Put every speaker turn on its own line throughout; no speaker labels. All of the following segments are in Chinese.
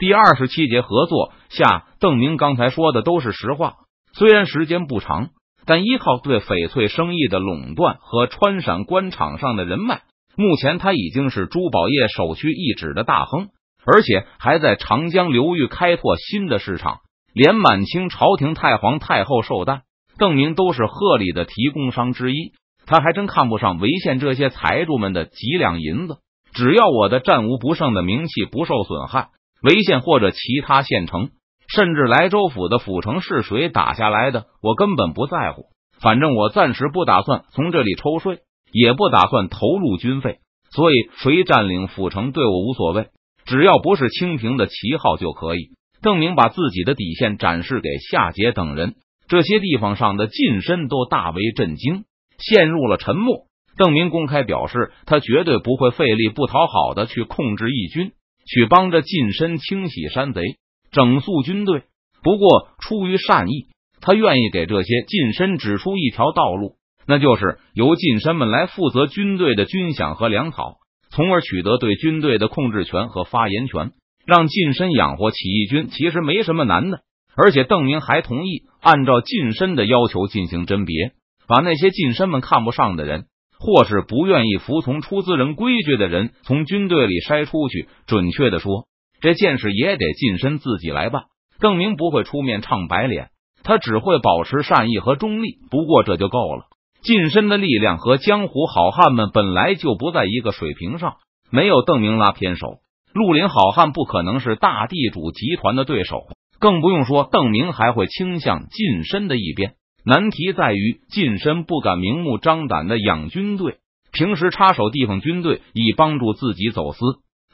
第二十七节合作下，邓明刚才说的都是实话。虽然时间不长，但依靠对翡翠生意的垄断和川陕官场上的人脉，目前他已经是珠宝业首屈一指的大亨，而且还在长江流域开拓新的市场。连满清朝廷太皇太后寿诞，邓明都是贺礼的提供商之一。他还真看不上潍县这些财主们的几两银子，只要我的战无不胜的名气不受损害，潍县或者其他县城，甚至莱州府的府城是谁打下来的，我根本不在乎。反正我暂时不打算从这里抽税，也不打算投入军费，所以谁占领府城对我无所谓，只要不是清廷的旗号就可以。邓明把自己的底线展示给夏桀等人，这些地方上的近身都大为震惊。陷入了沉默。邓明公开表示，他绝对不会费力不讨好的去控制义军，去帮着近身清洗山贼、整肃军队。不过，出于善意，他愿意给这些近身指出一条道路，那就是由近身们来负责军队的军饷和粮草，从而取得对军队的控制权和发言权，让近身养活起义军，其实没什么难的。而且，邓明还同意按照近身的要求进行甄别。把那些近身们看不上的人，或是不愿意服从出资人规矩的人，从军队里筛出去。准确的说，这件事也得近身自己来办。邓明不会出面唱白脸，他只会保持善意和中立。不过这就够了。近身的力量和江湖好汉们本来就不在一个水平上，没有邓明拉偏手，绿林好汉不可能是大地主集团的对手，更不用说邓明还会倾向近身的一边。难题在于，近身不敢明目张胆的养军队，平时插手地方军队，以帮助自己走私，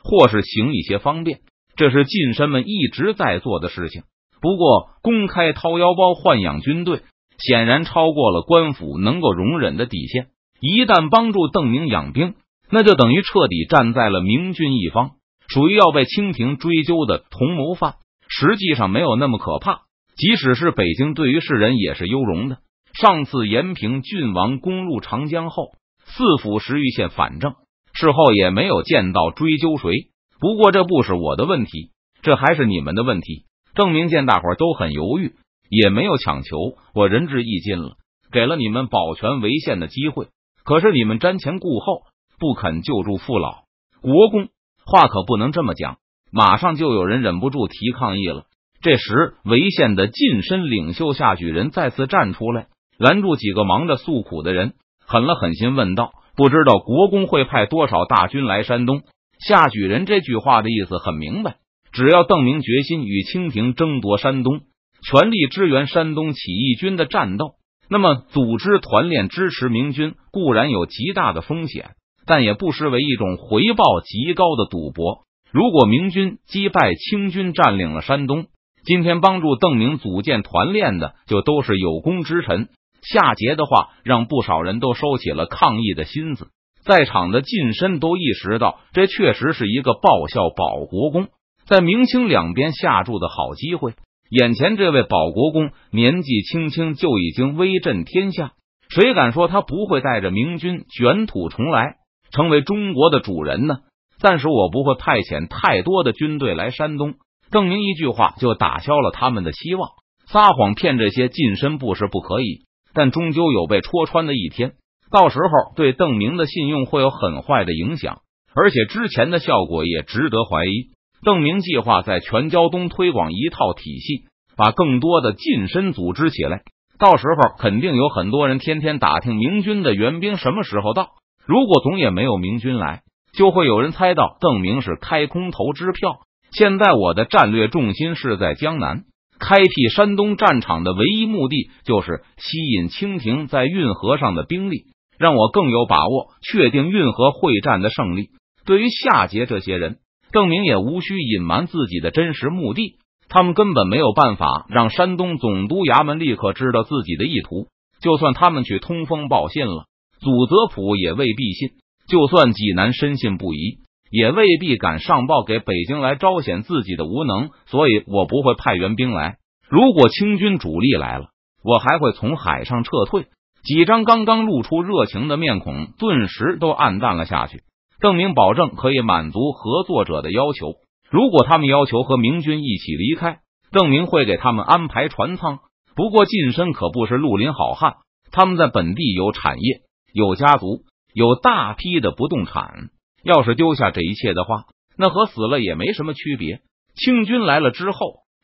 或是行一些方便，这是近身们一直在做的事情。不过，公开掏腰包豢养军队，显然超过了官府能够容忍的底线。一旦帮助邓明养兵，那就等于彻底站在了明军一方，属于要被清廷追究的同谋犯。实际上，没有那么可怕。即使是北京，对于世人也是优容的。上次延平郡王攻入长江后，四府十余县反正，事后也没有见到追究谁。不过这不是我的问题，这还是你们的问题。郑明见大伙都很犹豫，也没有强求。我仁至义尽了，给了你们保全为县的机会。可是你们瞻前顾后，不肯救助父老国公，话可不能这么讲。马上就有人忍不住提抗议了。这时，潍县的近身领袖夏举人再次站出来，拦住几个忙着诉苦的人，狠了狠心问道：“不知道国公会派多少大军来山东？”夏举人这句话的意思很明白，只要邓明决心与清廷争夺山东，全力支援山东起义军的战斗，那么组织团练支持明军固然有极大的风险，但也不失为一种回报极高的赌博。如果明军击败清军，占领了山东，今天帮助邓明组建团练的，就都是有功之臣。夏桀的话，让不少人都收起了抗议的心思。在场的近身都意识到，这确实是一个报效保国公，在明清两边下注的好机会。眼前这位保国公年纪轻轻就已经威震天下，谁敢说他不会带着明军卷土重来，成为中国的主人呢？暂时我不会派遣太多的军队来山东。邓明一句话就打消了他们的希望。撒谎骗这些近身不是不可以，但终究有被戳穿的一天。到时候对邓明的信用会有很坏的影响，而且之前的效果也值得怀疑。邓明计划在全胶东推广一套体系，把更多的近身组织起来。到时候肯定有很多人天天打听明军的援兵什么时候到。如果总也没有明军来，就会有人猜到邓明是开空头支票。现在我的战略重心是在江南，开辟山东战场的唯一目的就是吸引清廷在运河上的兵力，让我更有把握确定运河会战的胜利。对于夏桀这些人，邓明也无需隐瞒自己的真实目的，他们根本没有办法让山东总督衙门立刻知道自己的意图。就算他们去通风报信了，祖泽普也未必信；就算济南深信不疑。也未必敢上报给北京来彰显自己的无能，所以我不会派援兵来。如果清军主力来了，我还会从海上撤退。几张刚刚露出热情的面孔顿时都暗淡了下去。邓明保证可以满足合作者的要求，如果他们要求和明军一起离开，邓明会给他们安排船舱。不过近身可不是绿林好汉，他们在本地有产业、有家族、有大批的不动产。要是丢下这一切的话，那和死了也没什么区别。清军来了之后，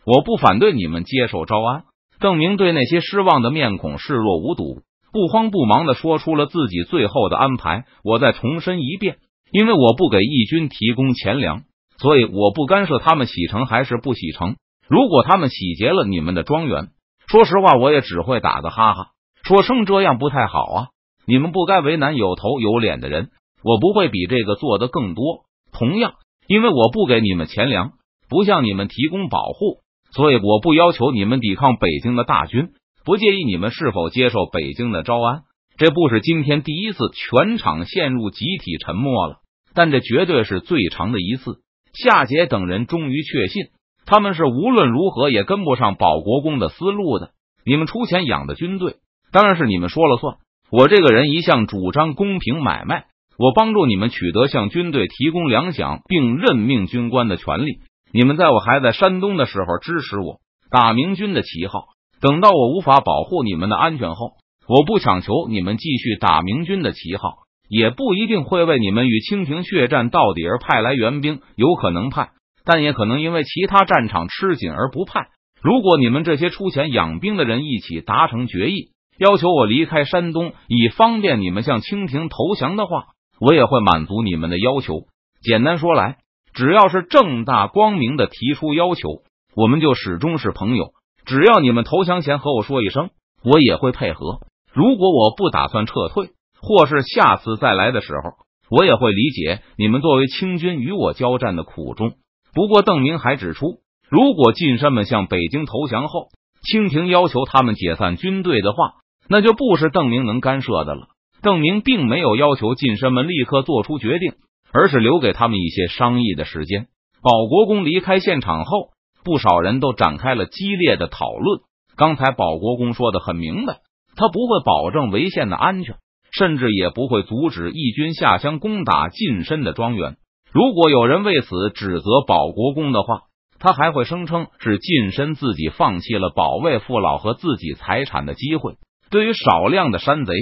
我不反对你们接受招安。邓明对那些失望的面孔视若无睹，不慌不忙的说出了自己最后的安排。我再重申一遍，因为我不给义军提供钱粮，所以我不干涉他们洗城还是不洗城。如果他们洗劫了你们的庄园，说实话，我也只会打个哈哈，说声这样不太好啊。你们不该为难有头有脸的人，我不会比这个做的更多。同样，因为我不给你们钱粮，不向你们提供保护。所以我不要求你们抵抗北京的大军，不介意你们是否接受北京的招安。这不是今天第一次全场陷入集体沉默了，但这绝对是最长的一次。夏桀等人终于确信，他们是无论如何也跟不上保国公的思路的。你们出钱养的军队，当然是你们说了算。我这个人一向主张公平买卖，我帮助你们取得向军队提供粮饷并任命军官的权利。你们在我还在山东的时候支持我打明军的旗号，等到我无法保护你们的安全后，我不强求你们继续打明军的旗号，也不一定会为你们与清廷血战到底而派来援兵，有可能派，但也可能因为其他战场吃紧而不派。如果你们这些出钱养兵的人一起达成决议，要求我离开山东，以方便你们向清廷投降的话，我也会满足你们的要求。简单说来。只要是正大光明的提出要求，我们就始终是朋友。只要你们投降前和我说一声，我也会配合。如果我不打算撤退，或是下次再来的时候，我也会理解你们作为清军与我交战的苦衷。不过，邓明还指出，如果晋山们向北京投降后，清廷要求他们解散军队的话，那就不是邓明能干涉的了。邓明并没有要求晋山们立刻做出决定。而是留给他们一些商议的时间。保国公离开现场后，不少人都展开了激烈的讨论。刚才保国公说的很明白，他不会保证围县的安全，甚至也不会阻止义军下乡攻打近身的庄园。如果有人为此指责保国公的话，他还会声称是近身自己放弃了保卫父老和自己财产的机会。对于少量的山贼，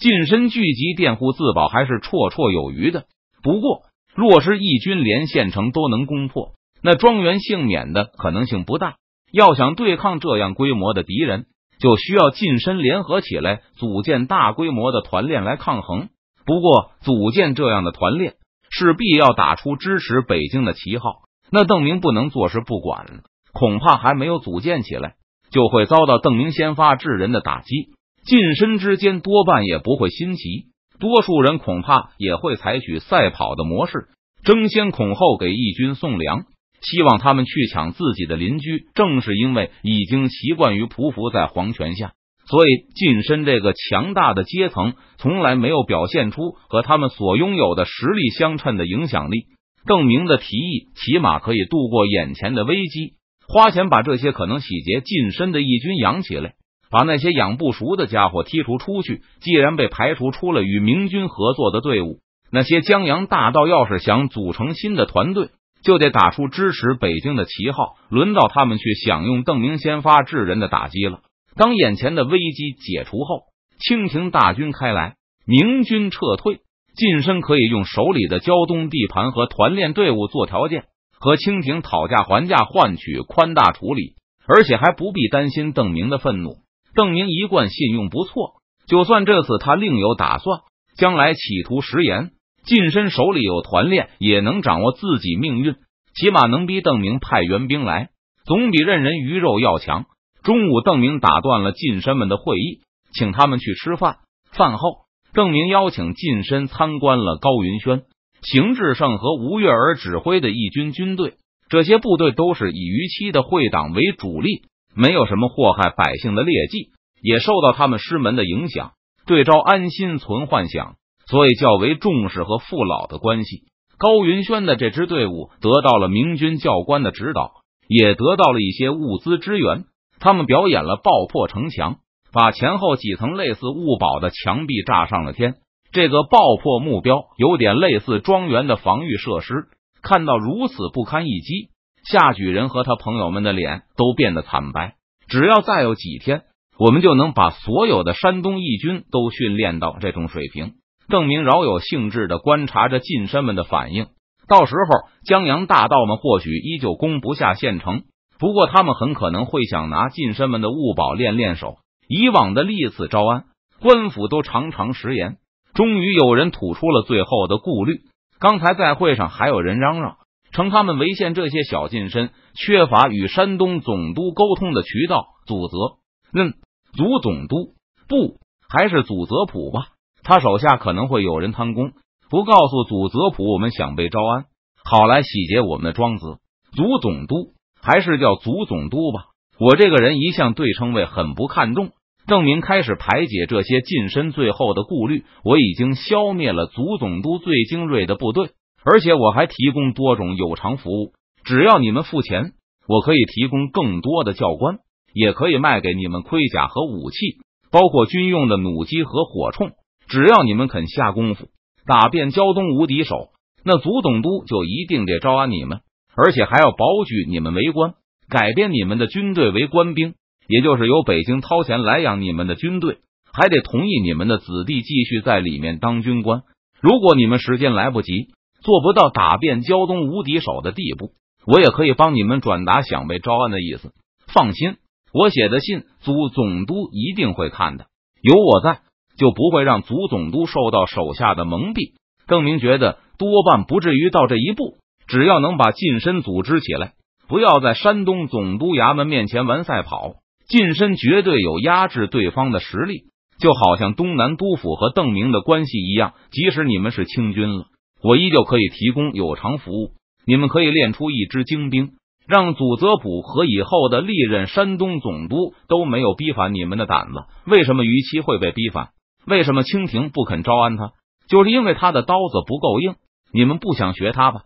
近身聚集佃户自保还是绰绰有余的。不过，若是义军连县城都能攻破，那庄园幸免的可能性不大。要想对抗这样规模的敌人，就需要近身联合起来，组建大规模的团练来抗衡。不过，组建这样的团练，势必要打出支持北京的旗号。那邓明不能坐视不管，恐怕还没有组建起来，就会遭到邓明先发制人的打击。近身之间多半也不会新奇。多数人恐怕也会采取赛跑的模式，争先恐后给义军送粮，希望他们去抢自己的邻居。正是因为已经习惯于匍匐在皇权下，所以近身这个强大的阶层从来没有表现出和他们所拥有的实力相称的影响力。邓明的提议起码可以度过眼前的危机，花钱把这些可能洗劫近身的义军养起来。把那些养不熟的家伙剔除出去。既然被排除出了与明军合作的队伍，那些江洋大盗要是想组成新的团队，就得打出支持北京的旗号。轮到他们去享用邓明先发制人的打击了。当眼前的危机解除后，清廷大军开来，明军撤退，晋身可以用手里的胶东地盘和团练队伍做条件，和清廷讨价还价，换取宽大处理，而且还不必担心邓明的愤怒。邓明一贯信用不错，就算这次他另有打算，将来企图食言，近身手里有团练，也能掌握自己命运，起码能逼邓明派援兵来，总比任人鱼肉要强。中午，邓明打断了近身们的会议，请他们去吃饭。饭后，邓明邀请近身参观了高云轩、邢志胜和吴月儿指挥的义军军队，这些部队都是以逾期的会党为主力。没有什么祸害百姓的劣迹，也受到他们师门的影响，对招安心存幻想，所以较为重视和父老的关系。高云轩的这支队伍得到了明军教官的指导，也得到了一些物资支援。他们表演了爆破城墙，把前后几层类似物堡的墙壁炸上了天。这个爆破目标有点类似庄园的防御设施，看到如此不堪一击，夏举人和他朋友们的脸都变得惨白。只要再有几天，我们就能把所有的山东义军都训练到这种水平。邓明饶有兴致的观察着近身们的反应。到时候，江洋大盗们或许依旧攻不下县城，不过他们很可能会想拿近身们的物宝练练手。以往的历次招安，官府都常常食言。终于有人吐出了最后的顾虑。刚才在会上还有人嚷嚷，称他们违县这些小近身缺乏与山东总督沟通的渠道。祖泽，嗯，祖总督不，还是祖泽普吧？他手下可能会有人贪功，不告诉祖泽普我们想被招安，好来洗劫我们的庄子。祖总督还是叫祖总督吧。我这个人一向对称谓很不看重。郑明开始排解这些近身最后的顾虑。我已经消灭了祖总督最精锐的部队，而且我还提供多种有偿服务。只要你们付钱，我可以提供更多的教官，也可以卖给你们盔甲和武器，包括军用的弩机和火铳。只要你们肯下功夫，打遍胶东无敌手，那祖总督就一定得招安你们，而且还要保举你们为官，改编你们的军队为官兵。也就是由北京掏钱来养你们的军队，还得同意你们的子弟继续在里面当军官。如果你们时间来不及，做不到打遍胶东无敌手的地步，我也可以帮你们转达想被招安的意思。放心，我写的信，祖总督一定会看的。有我在，就不会让祖总督受到手下的蒙蔽。邓明觉得多半不至于到这一步，只要能把近身组织起来，不要在山东总督衙门面前玩赛跑。近身绝对有压制对方的实力，就好像东南督府和邓明的关系一样。即使你们是清军了，我依旧可以提供有偿服务。你们可以练出一支精兵，让祖泽普和以后的历任山东总督都没有逼反你们的胆子。为什么于期会被逼反？为什么清廷不肯招安他？就是因为他的刀子不够硬。你们不想学他吧？